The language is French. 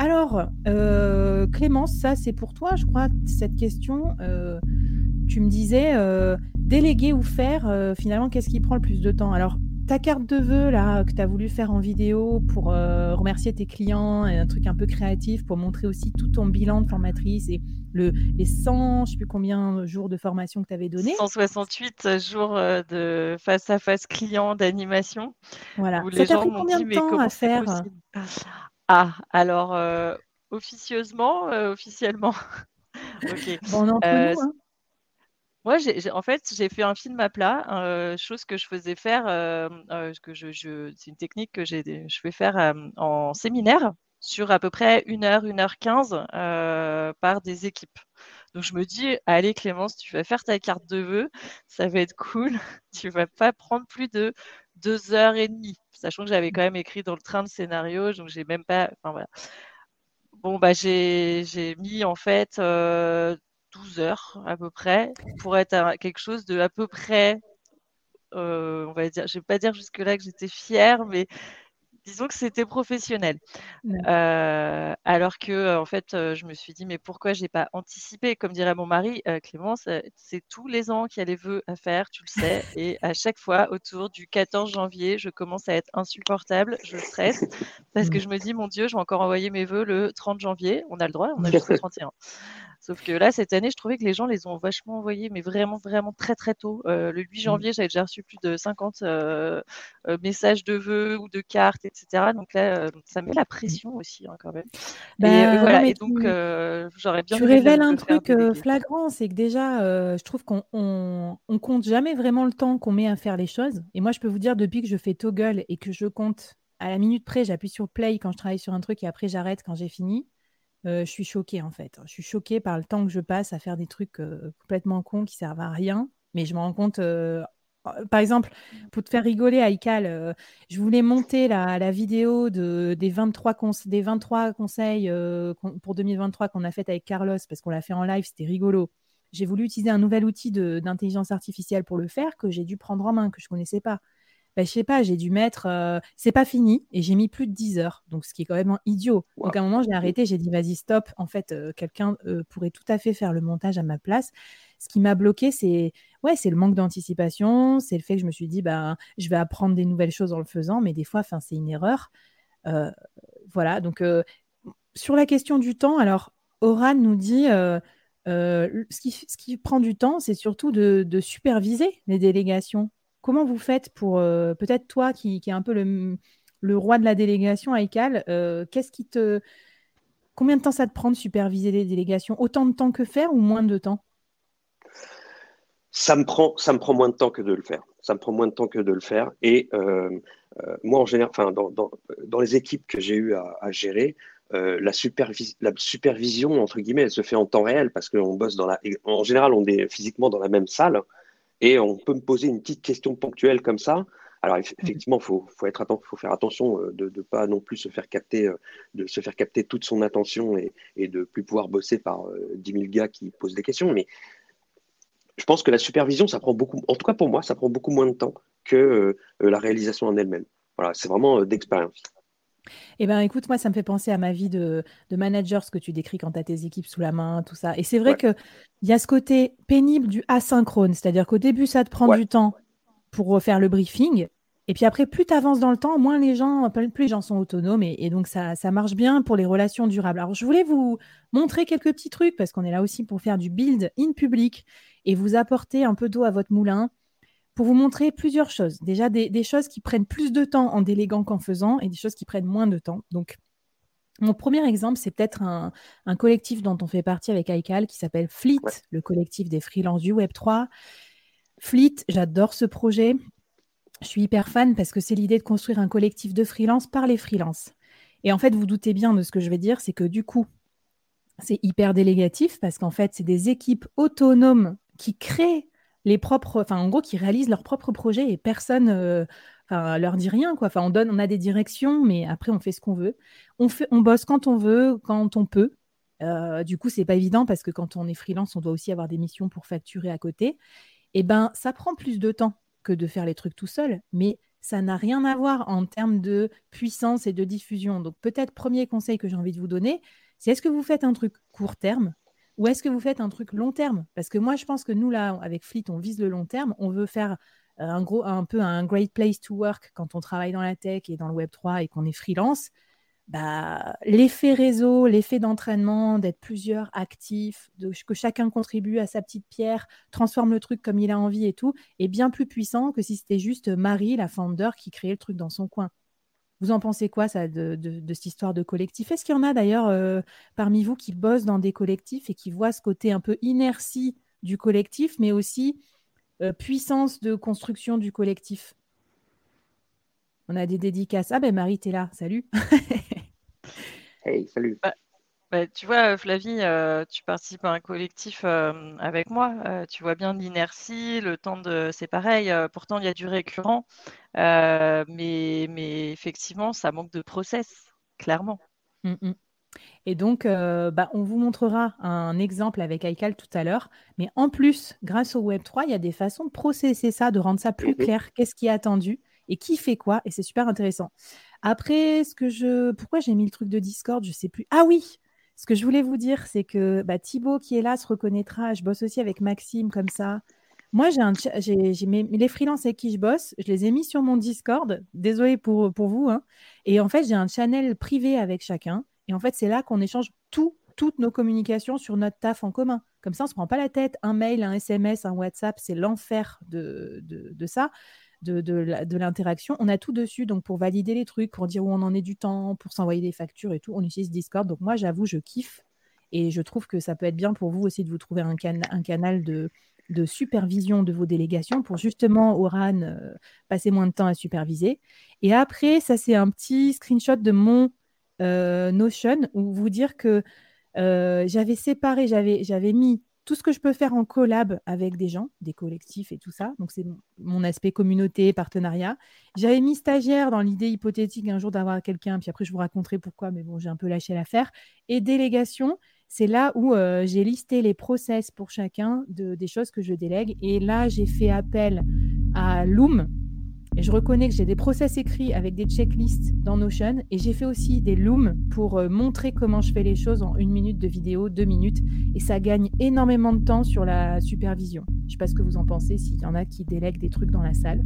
Alors, euh, Clémence, ça c'est pour toi, je crois, cette question. Euh, tu me disais, euh, déléguer ou faire, finalement, qu'est-ce qui prend le plus de temps? Alors, ta carte de vœux là que tu as voulu faire en vidéo pour remercier tes clients et un truc un peu créatif pour montrer aussi tout ton bilan de formatrice et le, les 100, je sais plus combien jours de formation que tu avais donné. 168 jours de face à face client d'animation. Voilà. Ça t'a pris combien de temps à faire? Ah, alors, euh, officieusement, euh, officiellement. ok. Bon, euh, hein. Moi, en fait, j'ai fait un film à plat, chose que je faisais faire, que je, c'est une technique que j'ai, je fais faire en séminaire sur à peu près 1 heure, 1 heure 15 par des équipes. Donc je me dis, allez Clémence, tu vas faire ta carte de vœux, ça va être cool. tu vas pas prendre plus de deux heures et demie, sachant que j'avais quand même écrit dans le train de scénario, donc j'ai même pas. Bon bah j'ai mis en fait 12 euh, heures à peu près pour être quelque chose de à peu près. Euh, on va dire, je vais pas dire jusque là que j'étais fière, mais disons que c'était professionnel. Euh, alors que, euh, en fait, euh, je me suis dit, mais pourquoi j'ai pas anticipé? Comme dirait mon mari, Clémence, c'est tous les ans qu'il y a les vœux à faire, tu le sais. et à chaque fois, autour du 14 janvier, je commence à être insupportable, je stresse, parce que je me dis, mon Dieu, je vais encore envoyer mes vœux le 30 janvier. On a le droit, on a jusqu'au 31. Sauf que là, cette année, je trouvais que les gens les ont vachement envoyés, mais vraiment, vraiment très, très tôt. Euh, le 8 mmh. janvier, j'avais déjà reçu plus de 50 euh, euh, messages de vœux ou de cartes, etc. Donc là, ça met la pression aussi, hein, quand même. et, bah, voilà. et donc, j'aurais bien. Tu révèles un truc flagrant, c'est que déjà, je trouve qu'on on, compte jamais vraiment le temps qu'on met à faire les choses. Et moi, je peux vous dire, depuis que je fais toggle et que je compte à la minute près, j'appuie sur play quand je travaille sur un truc et après j'arrête quand j'ai fini. Euh, je suis choquée en fait. Je suis choquée par le temps que je passe à faire des trucs euh, complètement cons qui servent à rien. Mais je me rends compte, euh, par exemple, pour te faire rigoler, Aïkal, je voulais monter la, vidéo de, des, 23 des 23 conseils pour 2023 qu'on a fait avec Carlos parce qu'on l'a fait en live, c'était rigolo. J'ai voulu utiliser un nouvel outil d'intelligence artificielle pour le faire que j'ai dû prendre en main, que je ne connaissais pas bah, je sais pas, j'ai dû mettre, euh, c'est pas fini, et j'ai mis plus de 10 heures, donc ce qui est quand même idiot. Donc à un moment, j'ai arrêté, j'ai dit, vas-y, stop, en fait, euh, quelqu'un euh, pourrait tout à fait faire le montage à ma place. Ce qui m'a bloqué, c'est ouais, c'est le manque d'anticipation, c'est le fait que je me suis dit, bah, je vais apprendre des nouvelles choses en le faisant, mais des fois, c'est une erreur. voilà, donc sur la question du temps, alors, Oran nous dit... ce, qui, ce, qui, prend du temps, c'est surtout de, de, superviser les délégations. Comment vous faites pour, euh, peut-être toi qui, qui est un peu le, roi de la délégation à euh, qu'est-ce qui te... Combien de temps ça te prend de superviser les délégations? Autant de temps que faire ou moins de temps? Ça me, prend, moins de temps que de le faire. Ça me prend moins de temps que de le faire. Et euh, moi, en général, dans, les équipes que j'ai eu à, gérer, la, la, supervision, entre guillemets, elle se fait en temps réel parce qu'on bosse dans la. En général, on est physiquement dans la même salle. Et on peut me poser une petite question ponctuelle comme ça. Alors mhm. effectivement, il faut, faut, être faut faire attention euh, de ne pas non plus se faire capter, euh, de se faire capter toute son attention et, et de plus pouvoir bosser par 10 euh, 000 gars qui posent des questions. Mais je pense que la supervision, ça prend beaucoup, en tout cas pour moi, ça prend beaucoup moins de temps que la réalisation en elle-même. Voilà, c'est vraiment d'expérience. Eh bien, écoute, moi, ça me fait penser à ma vie de, manager, ce que tu décris quand tu as tes équipes sous la main, tout ça. Et c'est vrai qu'il y a ce côté pénible du asynchrone, c'est-à-dire qu'au début, ça te prend du temps pour refaire le briefing. Et puis après, plus tu avances dans le temps, moins les gens, plus les gens sont autonomes. Et, donc, ça, ça, marche bien pour les relations durables. Alors, je voulais vous montrer quelques petits trucs parce qu'on est là aussi pour faire du build in public et vous apporter un peu d'eau à votre moulin pour vous montrer plusieurs choses. Déjà, des, choses qui prennent plus de temps en déléguant qu'en faisant et des choses qui prennent moins de temps. Donc, mon premier exemple, c'est peut-être un, collectif dont on fait partie avec iCal qui s'appelle Fleet, le collectif des freelances du Web3. Fleet, j'adore ce projet. Je suis hyper fan parce que c'est l'idée de construire un collectif de freelance par les freelances. Et en fait, vous doutez bien de ce que je vais dire, c'est que du coup, c'est hyper délégatif parce qu'en fait, c'est des équipes autonomes qui créent les propres, enfin en gros, qui réalisent leurs propres projets et personne euh, leur dit rien quoi. Enfin, on donne, on a des directions, mais après on fait ce qu'on veut. On fait, on bosse quand on veut, quand on peut. Euh, du coup, c'est pas évident parce que quand on est freelance, on doit aussi avoir des missions pour facturer à côté. Et eh ben, ça prend plus de temps que de faire les trucs tout seul, mais ça n'a rien à voir en termes de puissance et de diffusion. Donc peut-être premier conseil que j'ai envie de vous donner, c'est est-ce que vous faites un truc court terme ou est-ce que vous faites un truc long terme? Parce que moi, je pense que nous, là, avec Fleet, on vise le long terme. On veut faire euh, un, gros, un peu un great place to work quand on travaille dans la tech et dans le Web3 et qu'on est freelance. Bah, l'effet réseau, l'effet d'entraînement, d'être plusieurs actifs, de, que chacun contribue à sa petite pierre, transforme le truc comme il a envie et tout, est bien plus puissant que si c'était juste Marie, la founder, qui créait le truc dans son coin. Vous en pensez quoi, ça, de, cette histoire de collectif? Est-ce qu'il y en a d'ailleurs euh, parmi vous qui bossent dans des collectifs et qui voient ce côté un peu inertie du collectif, mais aussi euh, puissance de construction du collectif? On a des dédicaces. Ah ben Marie, t'es là, salut Hey, salut. Bah, bah, tu vois, Flavie, euh, tu participes à un collectif euh, avec moi. Euh, tu vois bien l'inertie, le temps de. C'est pareil. pourtant, il y a du récurrent, mais, mais effectivement, ça manque de process, clairement. Mm, mm. Et donc, bah, on vous montrera un exemple avec iCal tout à l'heure. Mais en plus, grâce au Web3, il y a des façons de processer ça, de rendre ça plus mm-hmm. clair. Qu'est-ce qui est attendu et qui fait quoi? Et c'est super intéressant. Après, ce que je, pourquoi j'ai mis le truc de Discord, je sais plus. Ah oui, ce que je voulais vous dire, c'est que bah, Thibaut qui est là se reconnaîtra. Je bosse aussi avec Maxime comme ça. Moi, j'ai, un, j'ai, les freelances avec qui je bosse, je les ai mis sur mon Discord. Désolé pour, pour vous. Hein. Et en fait, j'ai un channel privé avec chacun. Et en fait, c'est là qu'on échange tout, toutes nos communications sur notre taf en commun. Comme ça, on ne se prend pas la tête. Un mail, un SMS, un WhatsApp, c'est l'enfer de ça de, l'interaction. On a tout dessus, donc pour valider les trucs, pour dire où on en est du temps, pour s'envoyer des factures et tout, on utilise Discord. Donc moi, j'avoue, je kiffe et je trouve que ça peut être bien pour vous aussi de vous trouver un, canal de, supervision de vos délégations pour justement, Oran, euh, passer moins de temps à superviser. Et après, ça, c'est un petit screenshot de mon euh, Notion où vous dire que euh, j'avais séparé, j'avais mis tout ce que je peux faire en collab avec des gens, des collectifs et tout ça. Donc, c'est mon aspect communauté, partenariat. J'avais mis stagiaire dans l'idée hypothétique un jour d'avoir quelqu'un, puis après, je vous raconterai pourquoi, mais bon, j'ai un peu lâché l'affaire. Et délégation, c'est là où euh, j'ai listé les process pour chacun de, des choses que je délègue. Et là, j'ai fait appel à Loom, et je reconnais que j'ai des process écrits avec des checklists dans Notion et j'ai fait aussi des looms pour euh, montrer comment je fais les choses en une minute de vidéo, deux minutes. Et ça gagne énormément de temps sur la supervision. Je ne sais pas ce que vous en pensez, s'il y en a qui délèguent des trucs dans la salle.